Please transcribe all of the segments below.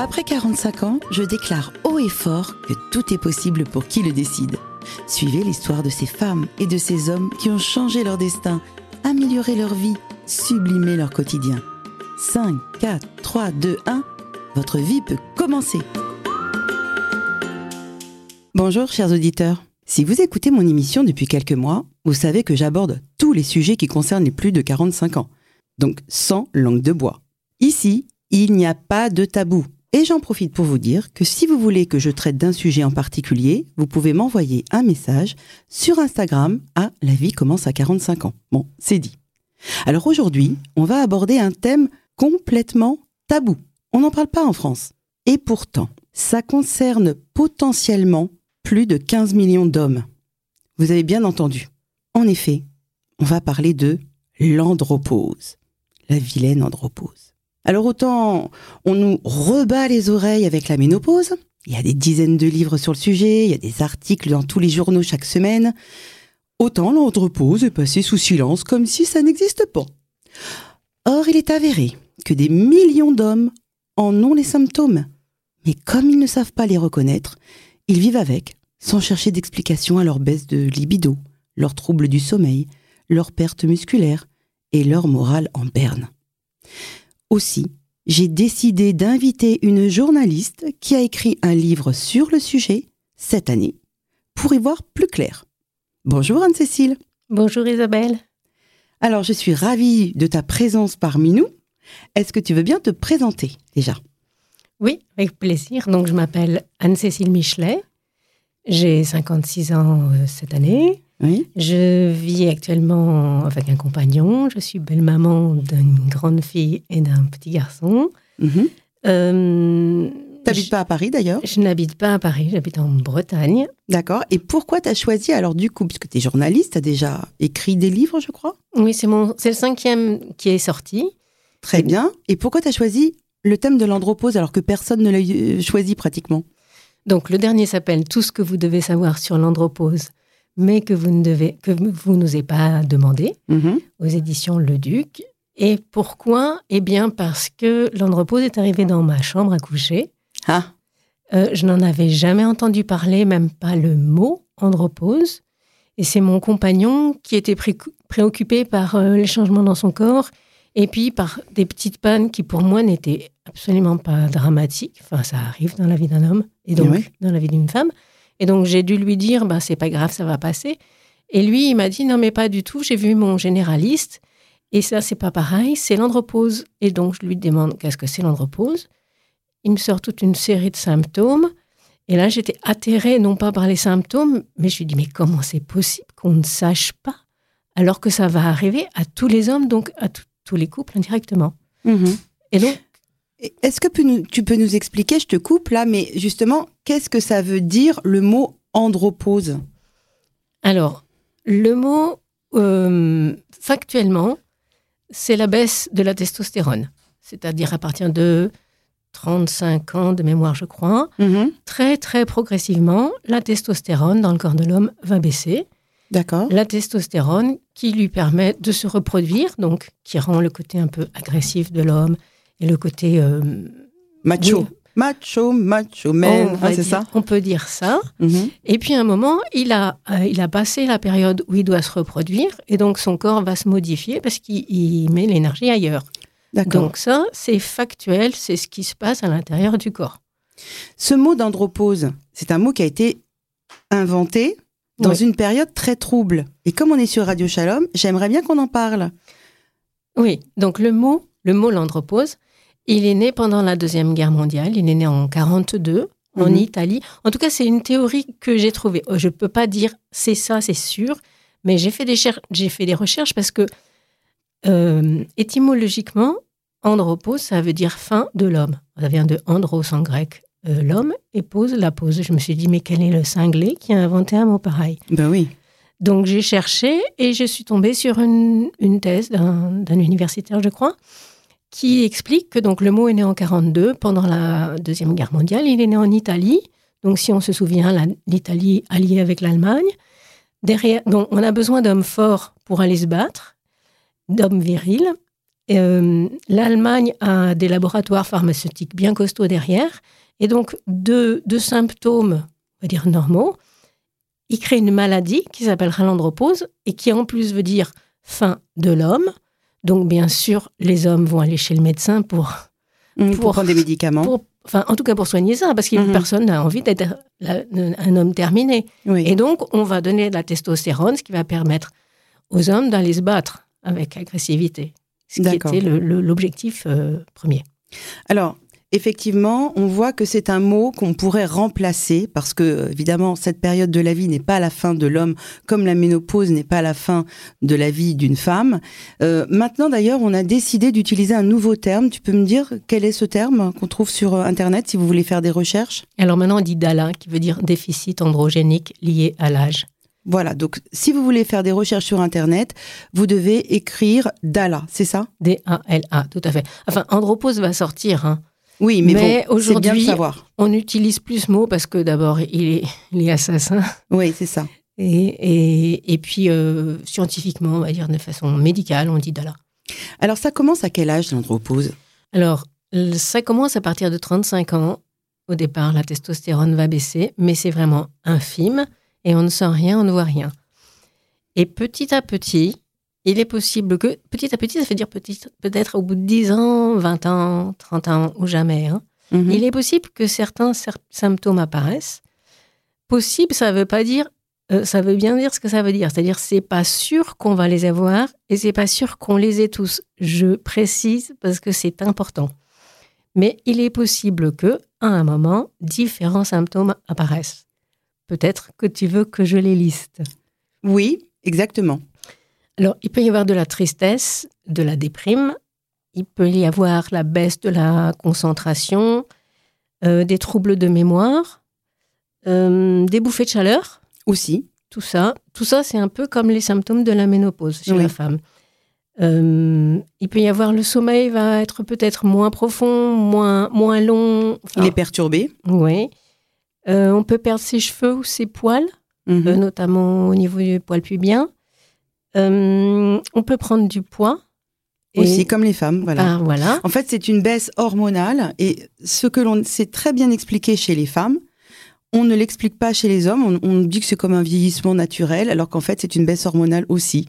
Après 45 ans, je déclare haut et fort que tout est possible pour qui le décide. Suivez l'histoire de ces femmes et de ces hommes qui ont changé leur destin, amélioré leur vie, sublimé leur quotidien. 5, 4, 3, 2, 1, votre vie peut commencer. Bonjour chers auditeurs. Si vous écoutez mon émission depuis quelques mois, vous savez que j'aborde tous les sujets qui concernent les plus de 45 ans. Donc sans langue de bois. Ici, il n'y a pas de tabou. Et j'en profite pour vous dire que si vous voulez que je traite d'un sujet en particulier, vous pouvez m'envoyer un message sur Instagram à La vie commence à 45 ans. Bon, c'est dit. Alors aujourd'hui, on va aborder un thème complètement tabou. On n'en parle pas en France. Et pourtant, ça concerne potentiellement plus de 15 millions d'hommes. Vous avez bien entendu. En effet, on va parler de l'andropause. La vilaine andropause. Alors autant on nous rebat les oreilles avec la ménopause, il y a des dizaines de livres sur le sujet, il y a des articles dans tous les journaux chaque semaine, autant l'andropause est passée sous silence comme si ça n'existe pas. Or, il est avéré que des millions d'hommes en ont les symptômes, mais comme ils ne savent pas les reconnaître, ils vivent avec, sans chercher d'explication à leur baisse de libido, leurs troubles du sommeil, leur perte musculaire et leur morale en berne. Aussi, j'ai décidé d'inviter une journaliste qui a écrit un livre sur le sujet cette année pour y voir plus clair. Bonjour Anne-Cécile. Bonjour Isabelle. Alors, je suis ravie de ta présence parmi nous. Est-ce que tu veux bien te présenter déjà? Oui, avec plaisir. Donc, je m'appelle Anne-Cécile Michelet. J'ai 56 ans euh, cette année. Oui. Je vis actuellement avec un compagnon. Je suis belle-maman d'une grande fille et d'un petit garçon. Mhm. Euh, T'habites pas à Paris d'ailleurs? Je n'habite pas à Paris, j'habite en Bretagne. D'accord. Et pourquoi t'as choisi alors du coup, puisque t'es journaliste, t'as déjà écrit des livres, je crois? Oui, c'est mon, c'est le cinquième qui est sorti. Très bien. Et pourquoi t'as choisi le thème de l'andropause alors que personne ne l'a euh, choisi pratiquement? Donc, le dernier s'appelle Tout ce que vous devez savoir sur l'andropause, mais que vous ne devez, que vous nous avez pas demandé. Mhm. aux éditions Le Duc. Et pourquoi? Eh bien parce que l'andropause est arrivé dans ma chambre à coucher. Ah, Euh, je n'en avais jamais entendu parler, même pas le mot andropause. Et c'est mon compagnon qui était pré- préoccupé par euh, les changements dans son corps et puis par des petites pannes qui pour moi n'étaient absolument pas dramatiques. Enfin, ça arrive dans la vie d'un homme et donc dans la vie d'une femme. Et donc j'ai dû lui dire, bah, c'est pas grave, ça va passer. Et lui, il m'a dit, non mais pas du tout, j'ai vu mon généraliste et ça, c'est pas pareil, c'est l'andropause. Et donc je lui demande, qu'est-ce que c'est l'andropause? Il me sort toute une série de symptômes. Et là, j'étais atterrée, non pas par les symptômes, mais je lui dis, mais comment c'est possible qu'on ne sache pas alors que ça va arriver à tous les hommes, donc à tous les couples indirectement? Mhm. Et donc, Est-ce que tu peux nous expliquer, je te coupe là, mais justement, qu'est-ce que ça veut dire le mot andropause? Alors, le mot, euh, factuellement, c'est la baisse de la testostérone. C'est-à-dire à partir de 35 ans de mémoire, je crois, Mhm. très, très progressivement, la testostérone dans le corps de l'homme va baisser. D'accord. la testostérone qui lui permet de se reproduire, donc qui rend le côté un peu agressif de l'homme et le côté euh, Macho. oui, Macho, macho man, Ah, c'est ça on peut dire ça. Mhm. Et puis à un moment, il a, euh, il a passé la période où il doit se reproduire et donc son corps va se modifier parce qu'il il met l'énergie ailleurs. Donc ça, c'est factuel, c'est ce qui se passe à l'intérieur du corps. Ce mot d'andropause, c'est un mot qui a été inventé dans Oui. une période très trouble. Et comme on est sur Radio Shalom, j'aimerais bien qu'on en parle. Oui, donc le mot, le mot l'andropause, il est né pendant la Deuxième Guerre mondiale, il est né en 42 en Mhm. Italie. En tout cas, c'est une théorie que j'ai trouvée. Euh, Je ne peux pas dire c'est ça, c'est sûr, mais j'ai fait, des cher- j'ai fait des recherches parce que euh, étymologiquement, andropause, ça veut dire fin de l'homme. Ça vient de andros en grec, euh, l'homme, et pose, la pose. Je me suis dit, mais quel est le cinglé qui a inventé un mot pareil? Ben oui. donc j'ai cherché et je suis tombée sur une, une thèse d'un d'un universitaire, je crois, qui explique que donc le mot est né en 42 pendant la deuxième guerre mondiale. Il est né en Italie. Donc si on se souvient, l'Italie alliée avec l'Allemagne. Derrière, donc on a besoin d'hommes forts pour aller se battre, d'hommes virils. Euh, L'Allemagne a des laboratoires pharmaceutiques bien costauds derrière. Et donc, deux, deux symptômes, on va dire normaux, il crée une maladie qui s'appellera l'andropause et qui en plus veut dire fin de l'homme. Donc, bien sûr, les hommes vont aller chez le médecin pour, Mmh, pour, prendre des médicaments. pour- enfin, en tout cas pour soigner ça, parce que Mhm. personne n'a envie d'être un homme terminé. oui. Et donc, on va donner de la testostérone, ce qui va permettre aux hommes d'aller se battre avec agressivité. Ce qui était l'objectif euh, premier. Alors, effectivement, on voit que c'est un mot qu'on pourrait remplacer parce que, évidemment, cette période de la vie n'est pas la fin de l'homme, comme la ménopause n'est pas la fin de la vie d'une femme. Euh, maintenant, d'ailleurs, on a décidé d'utiliser un nouveau terme. Tu peux me dire quel est ce terme qu'on trouve sur euh, Internet si vous voulez faire des recherches? Alors maintenant, on dit DALA, qui veut dire déficit androgénique lié à l'âge. Voilà, donc si vous voulez faire des recherches sur Internet, vous devez écrire DALA, c'est ça? D-A-L-A, tout à fait. Enfin, andropause va sortir. hein. Oui, mais, bon, aujourd'hui-. On n'utilise plus ce mot parce que d'abord, il est, il est assassin. Oui, c'est ça. Et, et, et puis, euh, scientifiquement, on va dire de façon médicale, on dit DALA. Alors, ça commence à quel âge l'andropause? Alors, ça commence à partir de 35 ans. Au départ, la testostérone va baisser, mais c'est vraiment infime et on ne sent rien, on ne voit rien. Et petit à petit, il est possible que, petit à petit, ça veut dire peut-être au bout de 10 ans, 20 ans, 30 ans ou jamais, hein, Mhm. il est possible que certains cer- symptômes apparaissent. Possible, ça veut pas dire, euh, ça veut bien dire ce que ça veut dire. C'est-à-dire, c'est pas sûr qu'on va les avoir et c'est pas sûr qu'on les ait tous. Je précise parce que c'est important. Mais il est possible que, à un moment, différents symptômes apparaissent. Peut-être que tu veux que je les liste. Oui, exactement. Alors, il peut y avoir de la tristesse, de la déprime, il peut y avoir la baisse de la concentration, euh, des troubles de mémoire, euh, des bouffées de chaleur, Aussi. tout ça. Tout ça, c'est un peu comme les symptômes de la ménopause chez Oui. la femme. Euh, il peut y avoir le sommeil va être peut-être moins profond, moins, moins long. Enfin, Il est perturbé. Oui. On peut perdre ses cheveux ou ses poils Mhm. euh, notamment au niveau du poil pubien. Euh, on peut prendre du poids. Et- Aussi, comme les femmes, voilà. Ah, voilà. En fait, c'est une baisse hormonale et ce que l'on sait très bien expliquer chez les femmes, on ne l'explique pas chez les hommes. On, on dit que c'est comme un vieillissement naturel, alors qu'en fait, c'est une baisse hormonale aussi.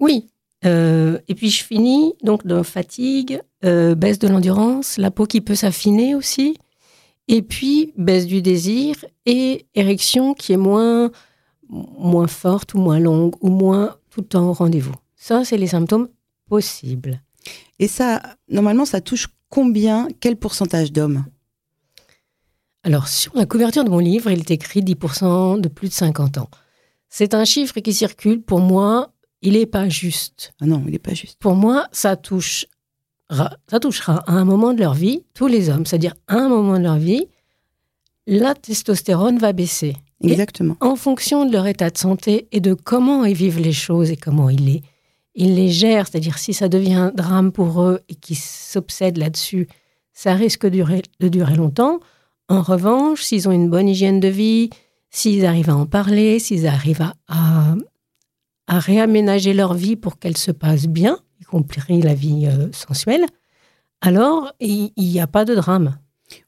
Oui. Euh, et puis je finis donc de fatigue, euh, baisse de l'endurance, la peau qui peut s'affiner aussi, et puis baisse du désir et érection qui est moins moins forte ou moins longue ou moins tout le temps au rendez-vous. Ça, c'est les symptômes possibles. Et ça, normalement, ça touche combien, quel pourcentage d'hommes? Alors, sur la couverture de mon livre, il est écrit 10% de plus de 50 ans. C'est un chiffre qui circule. Pour moi, il n'est pas juste. Ah non, il n'est pas juste. Pour moi, ça touche, ça touchera à un moment de leur vie tous les hommes. C'est-à-dire, à un moment de leur vie, la testostérone va baisser. Et- Exactement. En fonction de leur état de santé et de comment ils vivent les choses et comment ils les, ils les gèrent, c'est-à-dire si ça devient un drame pour eux et qu'ils s'obsèdent là-dessus, ça risque de durer, de durer longtemps. En revanche, s'ils ont une bonne hygiène de vie, s'ils arrivent à en parler, s'ils arrivent à, à, à réaménager leur vie pour qu'elle se passe bien, y compris la vie euh, sensuelle, alors il n'y a pas de drame.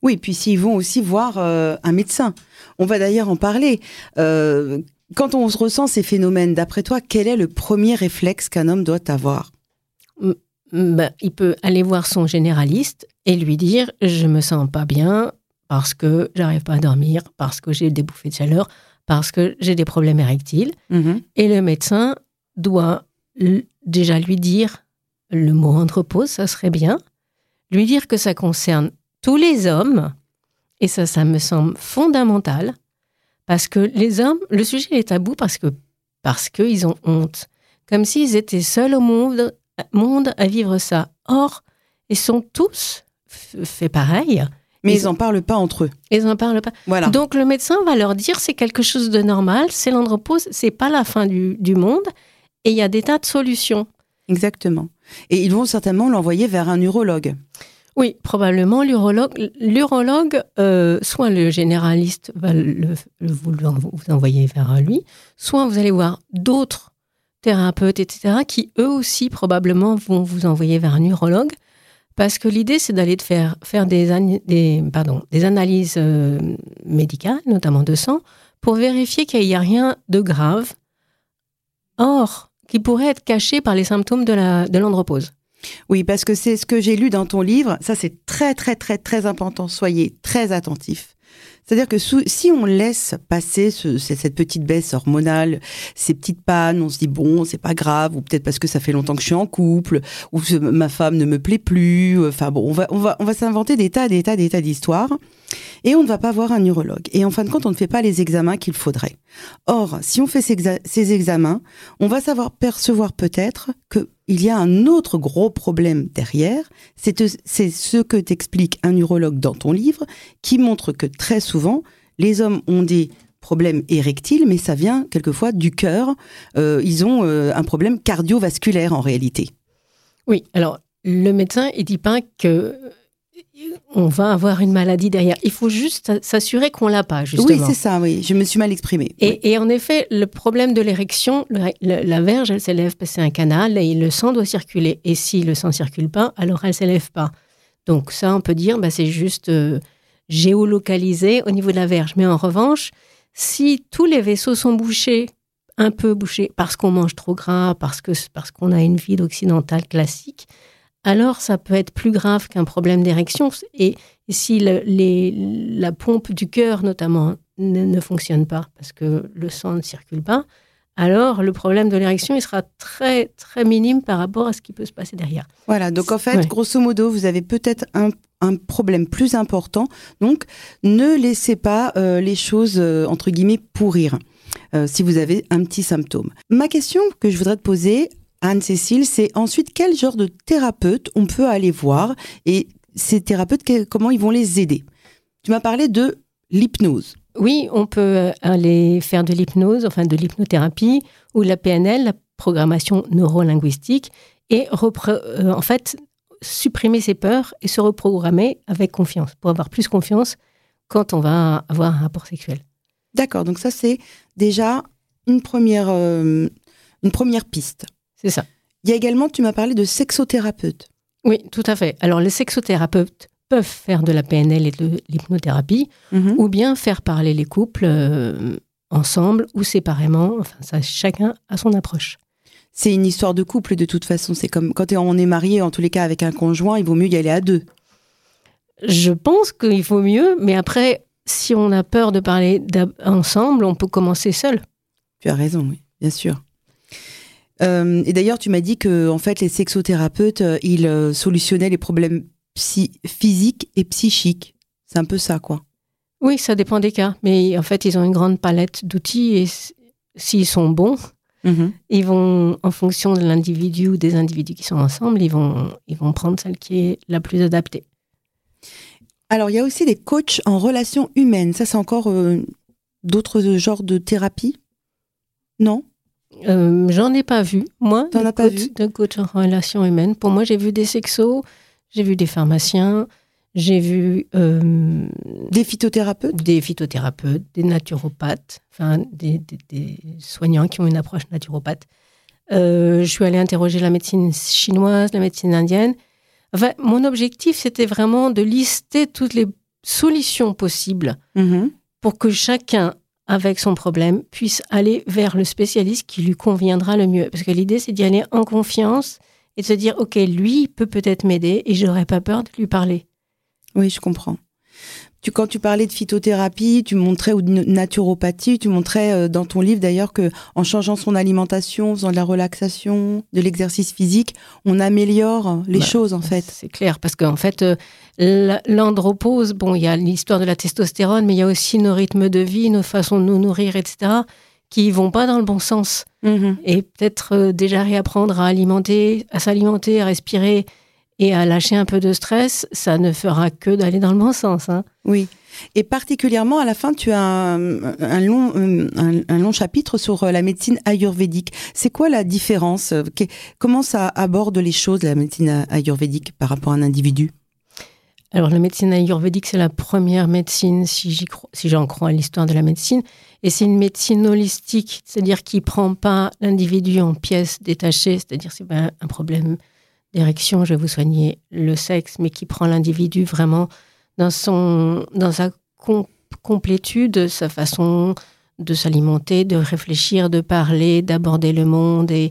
Oui, puis s'ils vont aussi voir euh, un médecin. On va d'ailleurs en parler. Euh, quand on se ressent ces phénomènes, d'après toi, quel est le premier réflexe qu'un homme doit avoir? Ben, il peut aller voir son généraliste et lui dire je me sens pas bien parce que j'arrive pas à dormir, parce que j'ai des bouffées de chaleur, parce que j'ai des problèmes érectiles. Mhm. Et le médecin doit déjà lui dire le mot andropause, ça serait bien, lui dire que ça concerne tous les hommes, et ça, ça me semble fondamental, parce que les hommes, le sujet est tabou parce que parce qu'ils ont honte, comme s'ils étaient seuls au monde, monde à vivre ça. Or, ils sont tous f- fait pareil, Mais Ils ils n'en parlent pas entre eux. ils n'en parlent pas. Voilà. Donc le médecin va leur dire c'est quelque chose de normal, c'est l'andropause, c'est pas la fin du, du monde, et il y a des tas de solutions. Exactement. Et ils vont certainement l'envoyer vers un urologue. Oui, probablement l'urologue, l'urologue, euh, soit le généraliste va le- vous, envoyer vers lui, soit vous allez voir d'autres thérapeutes, etc., qui eux aussi probablement vont vous envoyer vers un urologue. Parce que l'idée, c'est d'aller faire, des, analyses euh, médicales, notamment de sang, pour vérifier qu'il n'y a rien de grave. Or, qui pourrait être caché par les symptômes de l'andropause. Oui, parce que c'est ce que j'ai lu dans ton livre. Ça, c'est très, très, très, très important. Soyez très attentifs. C'est-à-dire que si on laisse passer cette petite baisse hormonale, ces petites pannes, on se dit bon, c'est pas grave, ou peut-être parce que ça fait longtemps que je suis en couple, ou ma femme ne me plaît plus. Enfin bon, on va s'inventer des tas, des tas, des tas d'histoires, et on ne va pas voir un urologue. Et en fin de compte, on ne fait pas les examens qu'il faudrait. Or, si on fait ces, ces examens, on va savoir percevoir peut-être que il y a un autre gros problème derrière, c'est ce que t'explique un urologue dans ton livre, qui montre que très souvent, les hommes ont des problèmes érectiles, mais ça vient quelquefois du cœur. Euh, ils ont euh, un problème cardiovasculaire en réalité. Oui, alors le médecin, il dit pas que on va avoir une maladie derrière. Il faut juste s'assurer qu'on l'a pas, justement. Oui, c'est ça, oui. Je me suis mal exprimée. Et, en effet, le problème de l'érection, la verge, elle s'élève parce que c'est un canal et le sang doit circuler. Et si le sang ne circule pas, alors elle s'élève pas. Donc ça, on peut dire, bah, c'est juste euh, géolocalisé au niveau de la verge. Mais en revanche, si tous les vaisseaux sont bouchés, un peu bouchés, parce qu'on mange trop gras, parce que parce qu'on a une vie occidentale classique, alors ça peut être plus grave qu'un problème d'érection. Et, si la pompe du cœur, notamment, ne, fonctionne pas parce que le sang ne circule pas, alors le problème de l'érection, il sera très, très minime par rapport à ce qui peut se passer derrière. Voilà, donc en fait, grosso modo, vous avez peut-être un, problème plus important. Donc, ne laissez pas euh, les choses, euh, entre guillemets, pourrir. Euh, si vous avez un petit symptôme. Ma question que je voudrais te poser, Anne-Cécile, c'est ensuite quel genre de thérapeute on peut aller voir et ces thérapeutes, comment ils vont les aider? Tu m'as parlé de l'hypnose. Oui, on peut aller faire de l'hypnose, enfin de l'hypnothérapie ou la PNL, la programmation neurolinguistique, et euh, en fait supprimer ses peurs et se reprogrammer avec confiance, pour avoir plus confiance quand on va avoir un rapport sexuel. D'accord, donc ça c'est déjà une première, euh, une première piste. C'est ça. Il y a également, tu m'as parlé de sexothérapeutes. Oui, tout à fait. Alors, les sexothérapeutes peuvent faire de la PNL et de l'hypnothérapie, mhm. ou bien faire parler les couples euh, ensemble ou séparément. Enfin, ça, chacun a son approche. C'est une histoire de couple de toute façon. C'est comme quand on est marié, en tous les cas avec un conjoint, il vaut mieux y aller à deux. Je pense qu'il faut mieux, mais après, si on a peur de parler ensemble, on peut commencer seul. Tu as raison, oui, bien sûr. Euh, et d'ailleurs, tu m'as dit que en fait, les sexothérapeutes, euh, ils solutionnaient les problèmes physiques et psychiques. C'est un peu ça, quoi. Oui, ça dépend des cas. Mais en fait, ils ont une grande palette d'outils et s'ils sont bons, mm-hmm. ils vont, en fonction de l'individu ou des individus qui sont ensemble, ils vont, ils vont prendre celle qui est la plus adaptée. Alors, il y a aussi des coachs en relations humaines. Ça, c'est encore d'autres genres de thérapie? Non? Euh, j'en ai pas vu, moi. T'en as pas vu? De coach en relations humaines. Pour moi, j'ai vu des sexos, j'ai vu des pharmaciens, j'ai vu. Euh, des phytothérapeutes? Des phytothérapeutes, des naturopathes, enfin, des, soignants qui ont une approche naturopathe. Euh, je suis allée interroger la médecine chinoise, la médecine indienne. Enfin, mon objectif, c'était vraiment de lister toutes les solutions possibles mm-hmm. pour que chacun avec son problème puisse aller vers le spécialiste qui lui conviendra le mieux. Parce que l'idée, c'est d'y aller en confiance et de se dire, OK, lui peut peut-être m'aider et je n'aurai pas peur de lui parler. Oui, je comprends. Tu, quand tu parlais de phytothérapie, tu montrais ou de naturopathie, tu montrais euh, dans ton livre d'ailleurs que en changeant son alimentation, en faisant de la relaxation, de l'exercice physique, on améliore les bah, choses en fait. C'est clair parce qu'en fait euh, l'andropause, bon, il y a l'histoire de la testostérone, mais il y a aussi nos rythmes de vie, nos façons de nous nourrir, etc., qui vont pas dans le bon sens. Mm-hmm. Et peut-être euh, déjà réapprendre à alimenter, à s'alimenter, à respirer et à lâcher un peu de stress, ça ne fera que d'aller dans le bon sens. Hein. Oui. Et particulièrement, à la fin, tu as un, long, un, long chapitre sur euh, la médecine ayurvédique. C'est quoi la différence Comment ça aborde les choses, la médecine ayurvédique, par rapport à un individu? Alors, la médecine ayurvédique, c'est la première médecine, si j'en crois à l'histoire de la médecine. Et c'est une médecine holistique, c'est-à-dire qui prend pas l'individu en pièces détachées, c'est-à-dire c'est pas un problème d'érection, je vais vous soigner le sexe, mais qui prend l'individu vraiment dans, son, dans sa complétude, sa façon de s'alimenter, de réfléchir, de parler, d'aborder le monde et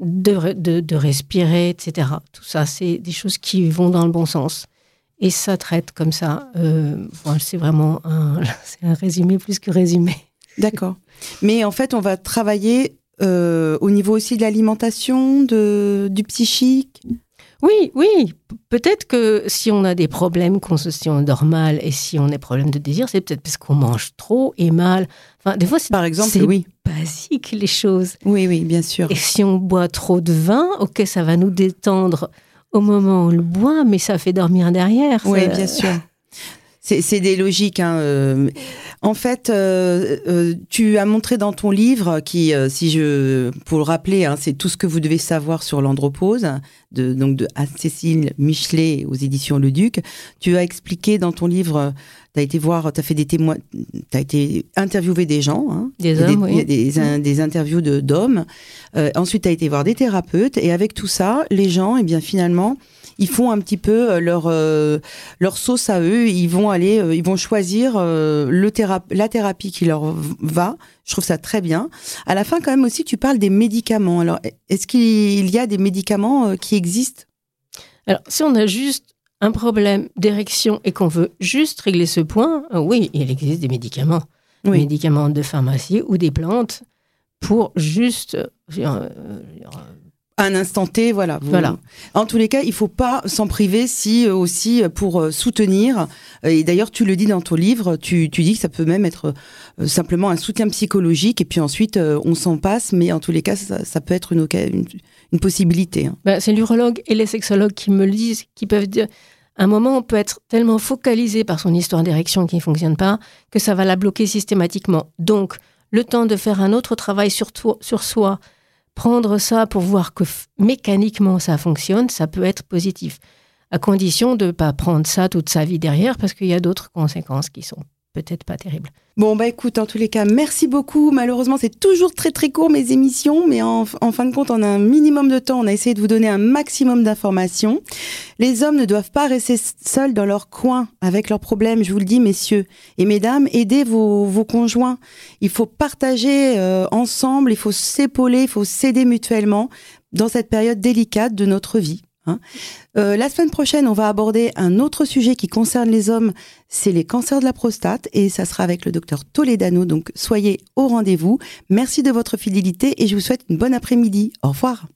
de, respirer, etc. Tout ça, c'est des choses qui vont dans le bon sens. Et ça traite comme ça. Euh, c'est vraiment un, un résumé plus que résumé. D'accord. Mais en fait, on va travailler euh, au niveau aussi de l'alimentation, du psychique? Oui, oui. Peut-être que si on a des problèmes constitution normale et si on a des problèmes de désir, c'est peut-être parce qu'on mange trop et mal. Enfin, des fois, c'est par exemple, oui, basique les choses. Oui, oui, bien sûr. Et si on boit trop de vin, ok, ça va nous détendre au moment où on le boit, mais ça fait dormir derrière. Oui, bien sûr. C'est des logiques. Hein, euh. En fait, euh, euh, tu as montré dans ton livre, qui, si je, pour le rappeler, hein, c'est tout ce que vous devez savoir sur l'andropause, de, donc de Cécile Michelet aux éditions Le Duc. Tu as expliqué dans ton livre, tu as été voir, tu as fait des témoins, tu as été interviewé des gens, hein, des hommes, des, des, des, interviews d'hommes. ensuite, tu as été voir des thérapeutes, et avec tout ça, les gens, et eh bien finalement, ils font un petit peu euh, leur euh, leur sauce à eux. Ils vont aller, euh, ils vont choisir le la thérapie qui leur va. Je trouve ça très bien. À la fin, quand même aussi, tu parles des médicaments. Alors, est-ce qu'il y a des médicaments qui existent? Alors, si on a juste un problème d'érection et qu'on veut juste régler ce point, oui, il existe des médicaments, des médicaments de pharmacie ou des plantes pour juste un instant T, voilà. voilà. En tous les cas, il faut pas s'en priver si euh, aussi euh, pour euh, soutenir. Et d'ailleurs, tu le dis dans ton livre, tu, dis que ça peut même être simplement un soutien psychologique. Et puis ensuite, on s'en passe. Mais en tous les cas, ça, peut être une, une, possibilité. Bah, c'est l'urologue et les sexologues qui me le disent, qui peuvent dire. À un moment, on peut être tellement focalisé par son histoire d'érection qui ne fonctionne pas que ça va la bloquer systématiquement. Donc, le temps de faire un autre travail sur, sur soi, prendre ça pour voir que mécaniquement ça fonctionne, ça peut être positif, à condition de ne pas prendre ça toute sa vie derrière, parce qu'il y a d'autres conséquences qui sont peut-être pas terribles. Bon, bah écoute, en tous les cas, merci beaucoup. Malheureusement, c'est toujours très très court mes émissions, mais en, fin de compte, on a un minimum de temps. On a essayé de vous donner un maximum d'informations. Les hommes ne doivent pas rester seuls dans leur coin avec leurs problèmes, je vous le dis, messieurs. Et mesdames, aidez vos, vos conjoints. Il faut partager euh, ensemble, il faut s'épauler, il faut s'aider mutuellement dans cette période délicate de notre vie. Hein. Euh, la semaine prochaine, on va aborder un autre sujet qui concerne les hommes, c'est les cancers de la prostate, et ça sera avec le docteur Toledano, donc soyez au rendez-vous. Merci de votre fidélité et je vous souhaite une bonne après-midi. Au revoir.